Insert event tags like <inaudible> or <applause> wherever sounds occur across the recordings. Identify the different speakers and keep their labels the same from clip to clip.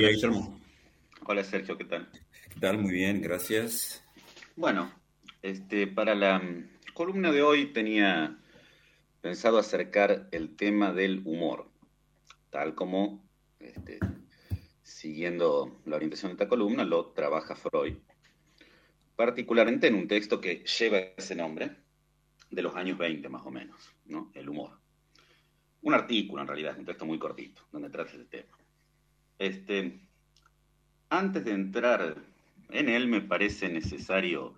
Speaker 1: día, Guillermo.
Speaker 2: Hola, Sergio, ¿qué tal?
Speaker 1: ¿Qué tal? Muy bien, gracias.
Speaker 2: Bueno, este, para la mm, columna de hoy tenía pensado acercar el tema del humor, tal como, este, siguiendo la orientación de esta columna, lo trabaja Freud, particularmente en un texto que lleva ese nombre, de los años 20 más o menos, ¿no? El humor. Un artículo, en realidad, un texto muy cortito, donde trata ese tema. Este, antes de entrar en él, me parece necesario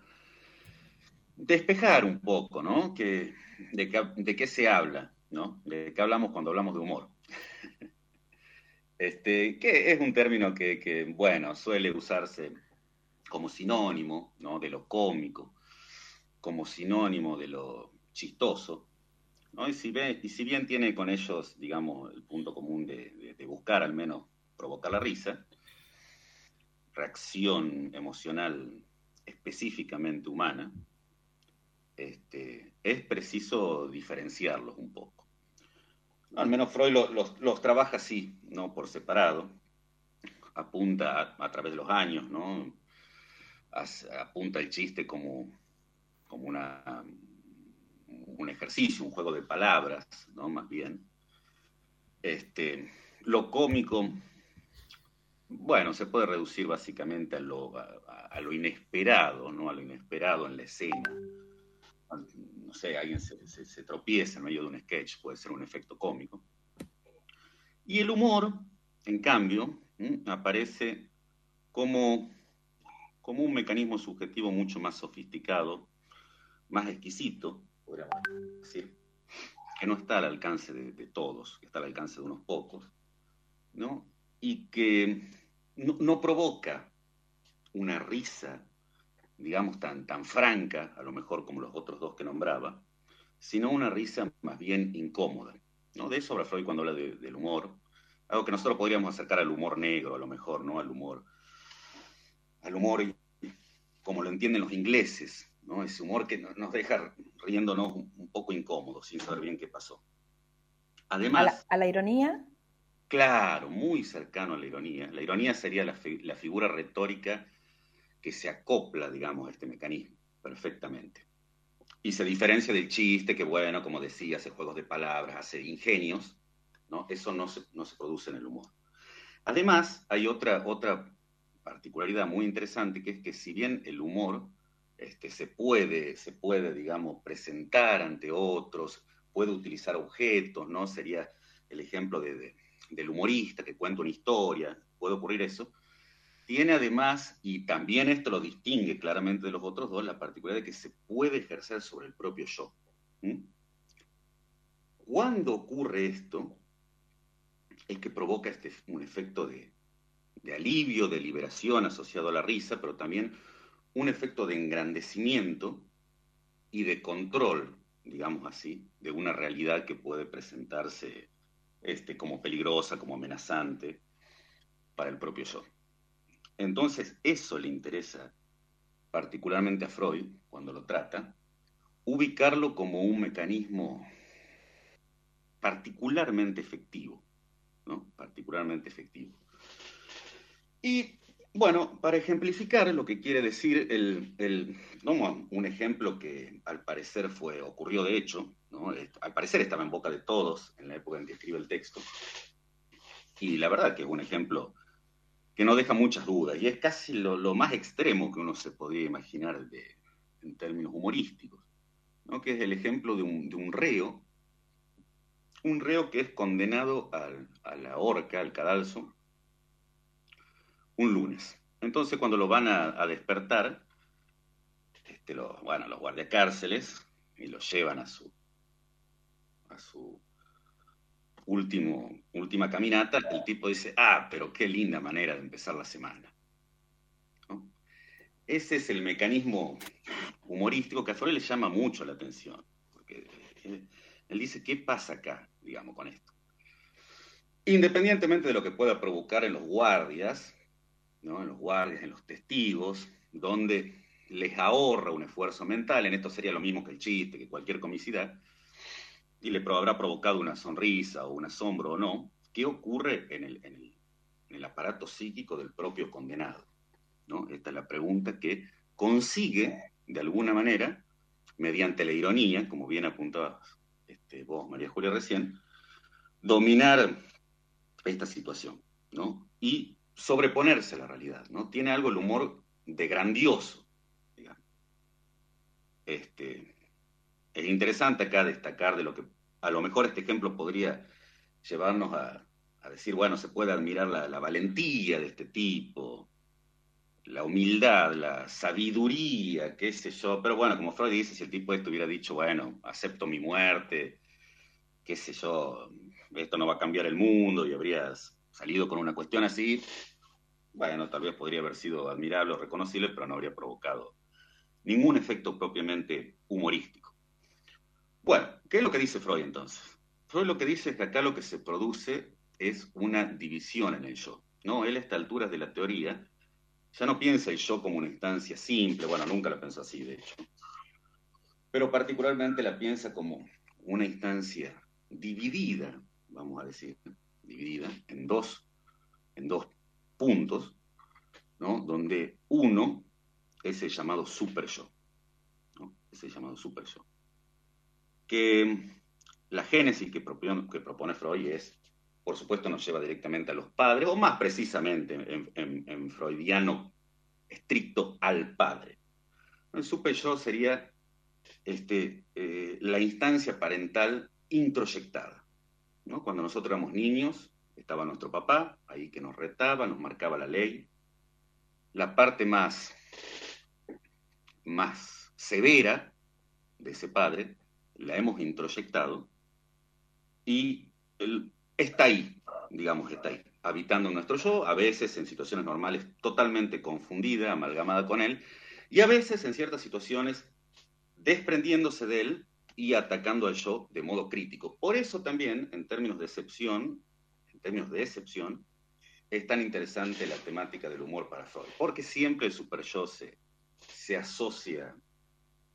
Speaker 2: despejar un poco, ¿no? Que, de, qué se habla, ¿no? De qué hablamos cuando hablamos de humor. Este, que es un término que, bueno, suele usarse como sinónimo, ¿no? De lo cómico, como sinónimo de lo chistoso, ¿no? Y si, bien tiene con ellos, digamos, el punto común de buscar al menos provocar la risa, reacción emocional específicamente humana, este, es preciso diferenciarlos un poco. Al menos Freud los, trabaja así, ¿no? Por separado. Apunta a, través de los años, ¿no? apunta el chiste como, como una, un ejercicio, un juego de palabras, ¿no? Más bien. Este, lo cómico, bueno, se puede reducir básicamente a lo, a lo inesperado, ¿no? A lo inesperado en la escena no sé, alguien se, tropieza en medio de un sketch, puede ser un efecto cómico. Y el humor, en cambio, aparece como, como un mecanismo subjetivo mucho más sofisticado, más exquisito, podríamos decir, que no está al alcance de, todos, que está al alcance de unos pocos, ¿no? Y que no, provoca una risa digamos, tan, tan franca, a lo mejor como los otros dos que nombraba, sino una risa más bien incómoda. ¿no? De eso habla Freud cuando habla del humor, algo que nosotros podríamos acercar al humor negro, a lo mejor, ¿no? Al humor, al humor como lo entienden los ingleses, ¿no? Ese humor que nos deja riéndonos un poco incómodos, sin saber bien qué pasó.
Speaker 3: Además... ¿A la, ironía?
Speaker 2: Claro, muy cercano a la ironía. La ironía sería la, figura retórica que se acopla, digamos, a este mecanismo perfectamente. Y se diferencia del chiste, que bueno, como decía, hace juegos de palabras, hace ingenios, ¿no? Eso no se, no se produce en el humor. Además, hay otra, otra particularidad muy interesante, que es que si bien el humor este, se, puede, se puede, digamos, presentar ante otros, puede utilizar objetos, ¿no? Sería el ejemplo de, del humorista que cuenta una historia, puede ocurrir eso, tiene además, y también esto lo distingue claramente de los otros dos, la particularidad de que se puede ejercer sobre el propio yo. Cuando ocurre esto, es que provoca este, un efecto de, de alivio, de liberación asociado a la risa, pero también un efecto de engrandecimiento y de control, digamos así, de una realidad que puede presentarse este, como peligrosa, como amenazante para el propio yo. Entonces, eso le interesa particularmente a Freud cuando lo trata, ubicarlo como un mecanismo particularmente efectivo, ¿no? Particularmente efectivo. Y bueno, para ejemplificar lo que quiere decir el, el un ejemplo que al parecer fue, ocurrió de hecho, ¿no? al parecer estaba en boca de todos en la época en que escribe el texto, y la verdad que es un ejemplo que no deja muchas dudas y es casi lo, más extremo que uno se podría imaginar de, en términos humorísticos, ¿no? que es el ejemplo de un, de un reo, un reo que es condenado a la horca, al cadalso, un lunes. Entonces cuando lo van a, despertar, este, lo, bueno, los guardiacárceles y lo llevan a su, a su último, última caminata, el tipo dice, ah, pero qué linda manera de empezar la semana. Ese es el mecanismo humorístico que a Freud le llama mucho la atención, porque él, dice, ¿qué pasa acá, digamos, con esto? Independientemente de lo que pueda provocar en los guardias, ¿no? en los guardias, en los testigos, donde les ahorra un esfuerzo mental, en esto sería lo mismo que el chiste, que cualquier comicidad, y le habrá provocado una sonrisa o un asombro o no, ¿qué ocurre en el, aparato psíquico del propio condenado. ¿no? Esta es la pregunta que consigue, de alguna manera, mediante la ironía, como bien apuntabas este, vos, María Julia, recién, dominar esta situación, ¿no? Y sobreponerse a la realidad, ¿no? Tiene algo el humor de grandioso. Este, es interesante acá destacar de lo que a lo mejor este ejemplo podría llevarnos a, decir, bueno, se puede admirar la, valentía de este tipo, la humildad, la sabiduría, qué sé yo, pero bueno, como Freud dice, si el tipo esto hubiera dicho, bueno, acepto mi muerte, qué sé yo, esto no va a cambiar el mundo y habrías salido con una cuestión así, bueno, tal vez podría haber sido admirable o reconocible, pero no habría provocado ningún efecto propiamente humorístico. Bueno, ¿qué es lo que dice Freud entonces? Freud lo que dice es que acá lo que se produce es una división en el yo. ¿no? Él a esta altura de la teoría ya no piensa el yo como una instancia simple, bueno, nunca lo pensó así, de hecho, pero particularmente la piensa como una instancia dividida, vamos a decir, dividida en dos, en dos puntos, ¿no? donde uno es el llamado super yo, ¿no? llamado super yo. Que la génesis que propone, que propone Freud es, por supuesto, nos lleva directamente a los padres, o más precisamente en, freudiano estricto al padre. El super yo sería este, eh, la instancia parental introyectada. Cuando nosotros éramos niños, estaba nuestro papá, ahí que nos retaba, nos marcaba la ley. La parte más, más severa de ese padre la hemos introyectado y está ahí, digamos, está ahí, habitando en nuestro yo, a veces en situaciones normales totalmente confundida, amalgamada con él, y a veces en ciertas situaciones desprendiéndose de él y atacando al yo de modo crítico. Por eso también, en términos de excepción, en términos de excepción, es tan interesante la temática del humor para Freud, porque siempre el super yo se, se asocia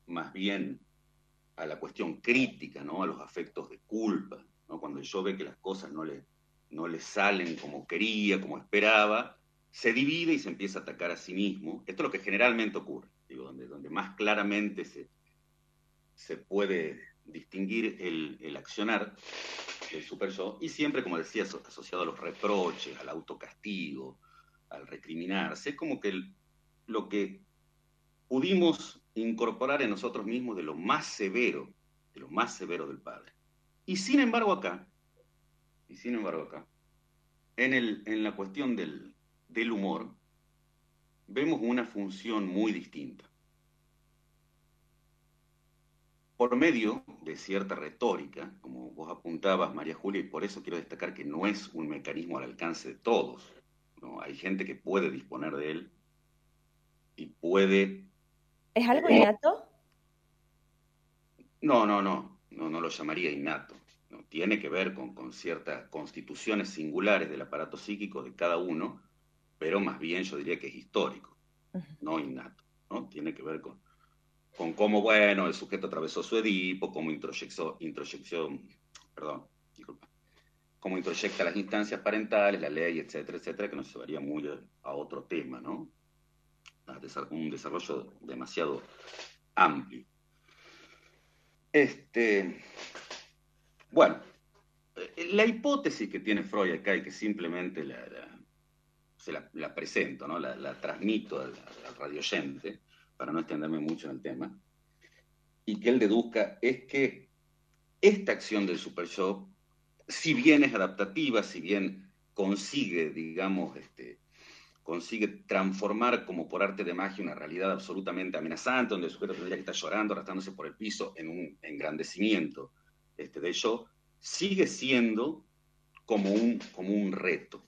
Speaker 2: más bien a la cuestión crítica, ¿no? a los afectos de culpa, ¿no? cuando el yo ve que las cosas no le, no le salen como quería, como esperaba, se divide y se empieza a atacar a sí mismo. Esto es lo que generalmente ocurre, digo, donde, donde más claramente se, se puede distinguir el, accionar del super yo, y siempre, como decía, asociado a los reproches, al autocastigo, al recriminarse. Es como que lo que pudimos incorporar en nosotros mismos de lo más severo, de lo más severo del Padre. Y sin embargo acá, y sin embargo acá, en, el, en la cuestión del, del humor, vemos una función muy distinta por medio de cierta retórica, como vos apuntabas, María Julia, y por eso quiero destacar que no es un mecanismo al alcance de todos. ¿no? Hay gente que puede disponer de él y puede...
Speaker 3: ¿Es algo innato?
Speaker 2: No, no, no, no, no lo llamaría innato. ¿no? Tiene que ver con, con ciertas constituciones singulares del aparato psíquico de cada uno, pero más bien yo diría que es histórico, no innato. ¿no? Tiene que ver con, con cómo, bueno, el sujeto atravesó su Edipo, cómo introyectó, introyección, perdón, disculpa, cómo introyecta las instancias parentales, la ley, etcétera, etcétera, que nos llevaría muy a otro tema, ¿no? A un desarrollo demasiado amplio. Este, bueno, eh, la hipótesis que tiene Freud acá y que simplemente la, se la, presento, ¿no? la, transmito al, al radioyente, para no extenderme mucho en el tema, y que él deduzca es que esta acción del super show, si bien es adaptativa, si bien consigue, digamos, este, consigue transformar como por arte de magia una realidad absolutamente amenazante, donde el sujeto tendría que estar llorando, arrastrándose por el piso en un engrandecimiento este, de show, sigue siendo como un, como un reto.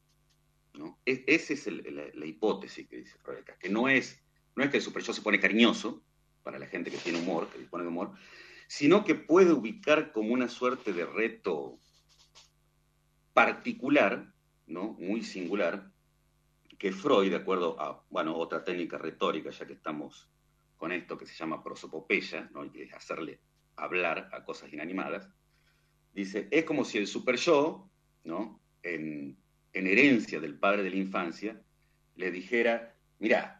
Speaker 2: ¿no? E, esa es la, hipótesis que dice Freud, que no es no es que el super yo se pone cariñoso, para la gente que tiene humor, que dispone de humor, sino que puede ubicar como una suerte de reto particular, ¿no? muy singular, que Freud, de acuerdo a bueno, otra técnica retórica, ya que estamos con esto que se llama prosopopeya, ¿no? y que es hacerle hablar a cosas inanimadas, dice, es como si el super yo, ¿no? en, en herencia del padre de la infancia, le dijera, mira,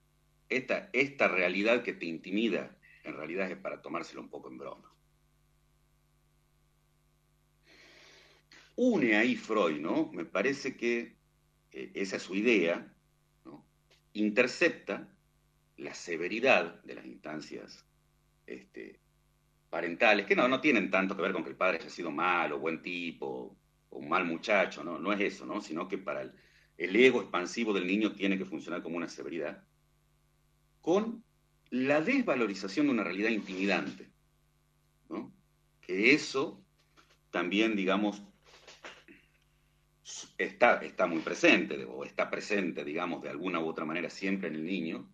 Speaker 2: esta, esta realidad que te intimida, en realidad es para tomárselo un poco en broma. Une ahí Freud, ¿no? Me parece que eh, esa es su idea, ¿no? intercepta la severidad de las instancias este, parentales, que no, no tienen tanto que ver con que el padre haya sido malo, buen tipo, o mal muchacho, no, no es eso, ¿no? sino que para el, el ego expansivo del niño tiene que funcionar como una severidad, con la desvalorización de una realidad intimidante, que eso también, digamos, está, está muy presente, o está presente, digamos, de alguna u otra manera siempre en el niño,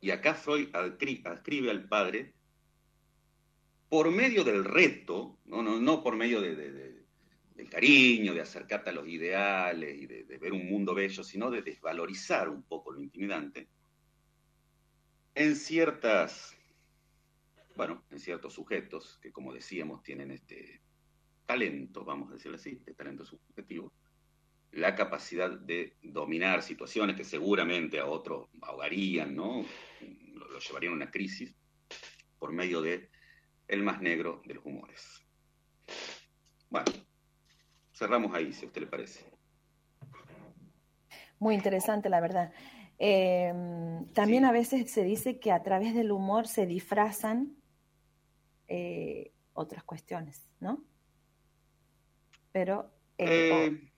Speaker 2: y acá Freud adscribe al padre por medio del reto, no, no, no por medio de, del cariño, de acercarte a los ideales y de, ver un mundo bello, sino de desvalorizar un poco lo intimidante, en ciertas, bueno, en ciertos sujetos que como decíamos tienen este talento, vamos a decirlo así, este talento subjetivo, la capacidad de dominar situaciones que seguramente a otros ahogarían, ¿no? Lo, llevarían a una crisis por medio de el más negro de los humores. Bueno, cerramos ahí, si a usted le parece.
Speaker 3: Muy interesante, la verdad. Eh, también a veces se dice que a través del humor se disfrazan eh, otras cuestiones, ¿no? Pero eh,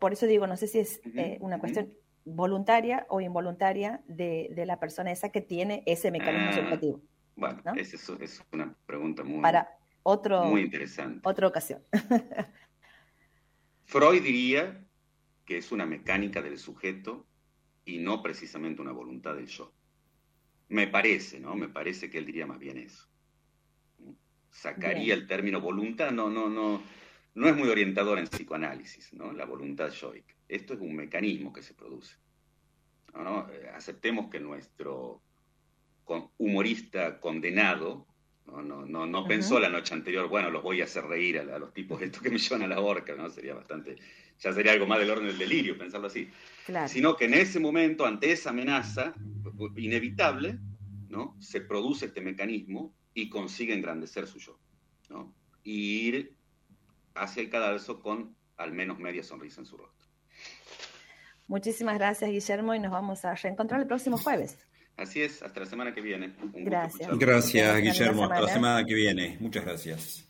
Speaker 3: por eso digo, no sé si es eh, una cuestión voluntaria o involuntaria de, la persona esa que tiene ese mecanismo ah, subjetivo.
Speaker 2: Bueno, esa es, una pregunta muy,
Speaker 3: Para otro,
Speaker 2: muy interesante.
Speaker 3: Otra ocasión. <laughs>
Speaker 2: Freud diría que es una mecánica del sujeto y no precisamente una voluntad del yo. Me parece, ¿no? Me parece que él diría más bien eso. Sacaría el término voluntad, no, no, no no es muy orientador en psicoanálisis, ¿no? la voluntad yoica. Esto es un mecanismo que se produce. ¿no? Eh, aceptemos que nuestro humorista condenado no, no, no, pensó la noche anterior, bueno, los voy a hacer reír a, los tipos estos que me <laughs> llevan a la horca, ¿no? Sería bastante, ya sería algo más del orden del delirio pensarlo así. Sino que en ese momento, ante esa amenaza inevitable, ¿no? Se produce este mecanismo y consigue engrandecer su yo, ¿no? Y ir hacia el cadalso con al menos media sonrisa en su rostro.
Speaker 3: Muchísimas gracias, Guillermo, y nos vamos a reencontrar el próximo jueves.
Speaker 2: Así es, hasta la semana que viene.
Speaker 3: gracias.
Speaker 1: Gracias, Guillermo, hasta la semana que viene. Muchas gracias.